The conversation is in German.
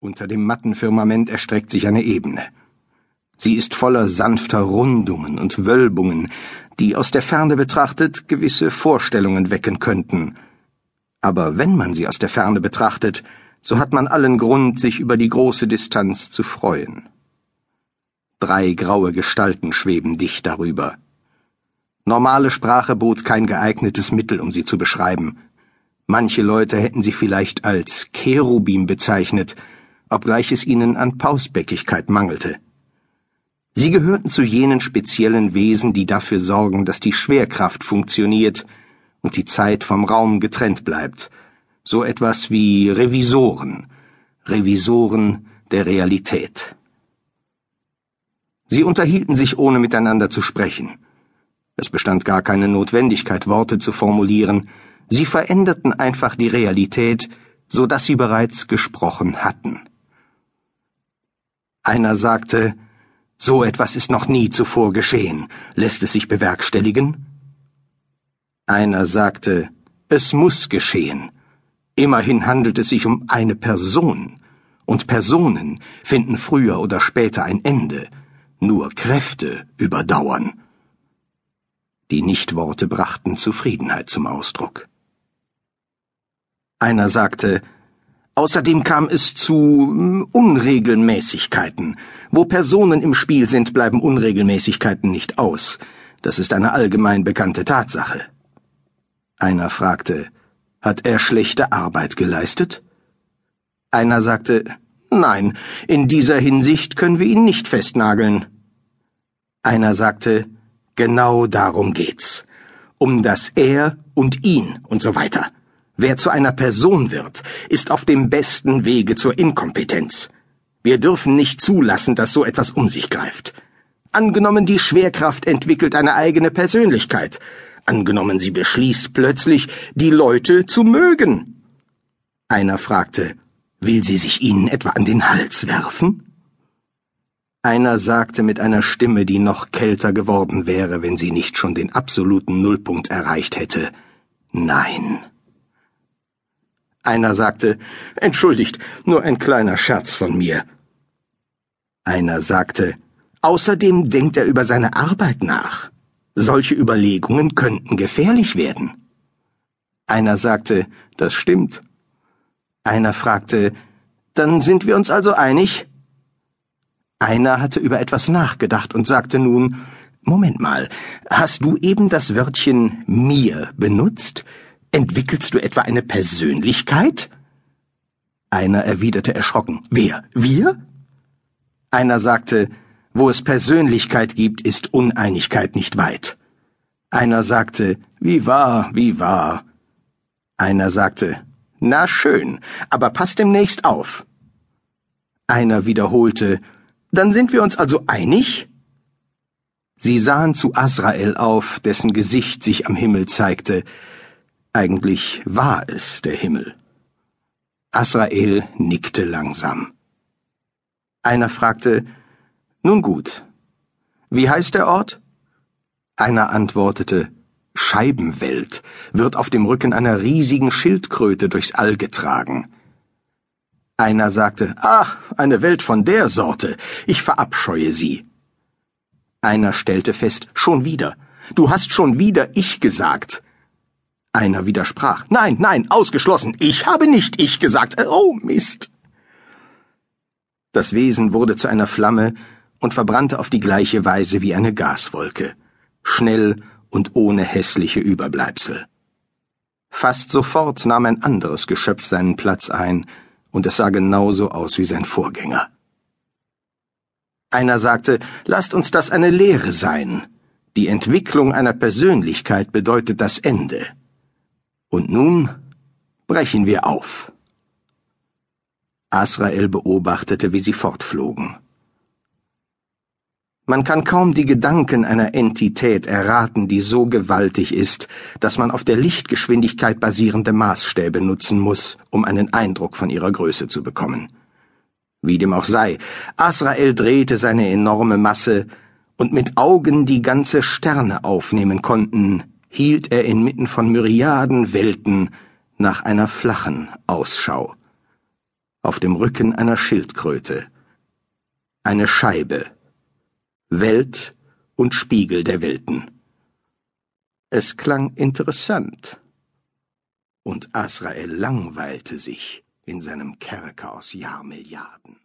Unter dem matten Firmament erstreckt sich eine Ebene. Sie ist voller sanfter Rundungen und Wölbungen, die aus der Ferne betrachtet gewisse Vorstellungen wecken könnten. Aber wenn man sie aus der Ferne betrachtet, so hat man allen Grund, sich über die große Distanz zu freuen. Drei graue Gestalten schweben dicht darüber. Normale Sprache bot kein geeignetes Mittel, um sie zu beschreiben. Manche Leute hätten sie vielleicht als Cherubim bezeichnet, obgleich es ihnen an Pausbäckigkeit mangelte. Sie gehörten zu jenen speziellen Wesen, die dafür sorgen, dass die Schwerkraft funktioniert und die Zeit vom Raum getrennt bleibt. So etwas wie Revisoren, Revisoren der Realität. Sie unterhielten sich ohne miteinander zu sprechen. Es bestand gar keine Notwendigkeit, Worte zu formulieren, sie veränderten einfach die Realität, so dass sie bereits gesprochen hatten. Einer sagte, so etwas ist noch nie zuvor geschehen. Lässt es sich bewerkstelligen? Einer sagte, es muss geschehen. Immerhin handelt es sich um eine Person, und Personen finden früher oder später ein Ende. Nur Kräfte überdauern. Die Nichtworte brachten Zufriedenheit zum Ausdruck. Einer sagte, Außerdem kam es zu hm, Unregelmäßigkeiten. Wo Personen im Spiel sind, bleiben Unregelmäßigkeiten nicht aus. Das ist eine allgemein bekannte Tatsache. Einer fragte, hat er schlechte Arbeit geleistet? Einer sagte, nein, in dieser Hinsicht können wir ihn nicht festnageln. Einer sagte, genau darum geht's. Um das Er und ihn und so weiter. Wer zu einer Person wird, ist auf dem besten Wege zur Inkompetenz. Wir dürfen nicht zulassen, dass so etwas um sich greift. Angenommen, die Schwerkraft entwickelt eine eigene Persönlichkeit. Angenommen, sie beschließt plötzlich, die Leute zu mögen. Einer fragte, will sie sich ihnen etwa an den Hals werfen? Einer sagte mit einer Stimme, die noch kälter geworden wäre, wenn sie nicht schon den absoluten Nullpunkt erreicht hätte, Nein. Einer sagte, Entschuldigt, nur ein kleiner Scherz von mir. Einer sagte, Außerdem denkt er über seine Arbeit nach. Solche Überlegungen könnten gefährlich werden. Einer sagte, das stimmt. Einer fragte, dann sind wir uns also einig? Einer hatte über etwas nachgedacht und sagte nun, Moment mal, hast du eben das Wörtchen mir benutzt? Entwickelst du etwa eine Persönlichkeit? Einer erwiderte erschrocken. Wer? Wir? Einer sagte, wo es Persönlichkeit gibt, ist Uneinigkeit nicht weit. Einer sagte, wie wahr, wie wahr. Einer sagte, na schön, aber pass demnächst auf. Einer wiederholte, dann sind wir uns also einig? Sie sahen zu Asrael auf, dessen Gesicht sich am Himmel zeigte, eigentlich war es der Himmel. Asrael nickte langsam. Einer fragte, Nun gut, wie heißt der Ort? Einer antwortete, Scheibenwelt, wird auf dem Rücken einer riesigen Schildkröte durchs All getragen. Einer sagte, Ach, eine Welt von der Sorte, ich verabscheue sie. Einer stellte fest, schon wieder, du hast schon wieder ich gesagt. Einer widersprach. Nein, nein, ausgeschlossen. Ich habe nicht ich gesagt. Oh, Mist. Das Wesen wurde zu einer Flamme und verbrannte auf die gleiche Weise wie eine Gaswolke. Schnell und ohne hässliche Überbleibsel. Fast sofort nahm ein anderes Geschöpf seinen Platz ein, und es sah genauso aus wie sein Vorgänger. Einer sagte, lasst uns das eine Lehre sein. Die Entwicklung einer Persönlichkeit bedeutet das Ende. Und nun brechen wir auf. Asrael beobachtete, wie sie fortflogen. Man kann kaum die Gedanken einer Entität erraten, die so gewaltig ist, dass man auf der Lichtgeschwindigkeit basierende Maßstäbe nutzen muss, um einen Eindruck von ihrer Größe zu bekommen. Wie dem auch sei, Asrael drehte seine enorme Masse, und mit Augen, die ganze Sterne aufnehmen konnten, hielt er inmitten von Myriaden Welten nach einer flachen Ausschau. auf dem Rücken einer Schildkröte. Eine Scheibe. Welt und Spiegel der Welten. Es klang interessant. Und Asrael langweilte sich in seinem Kerker aus Jahrmilliarden.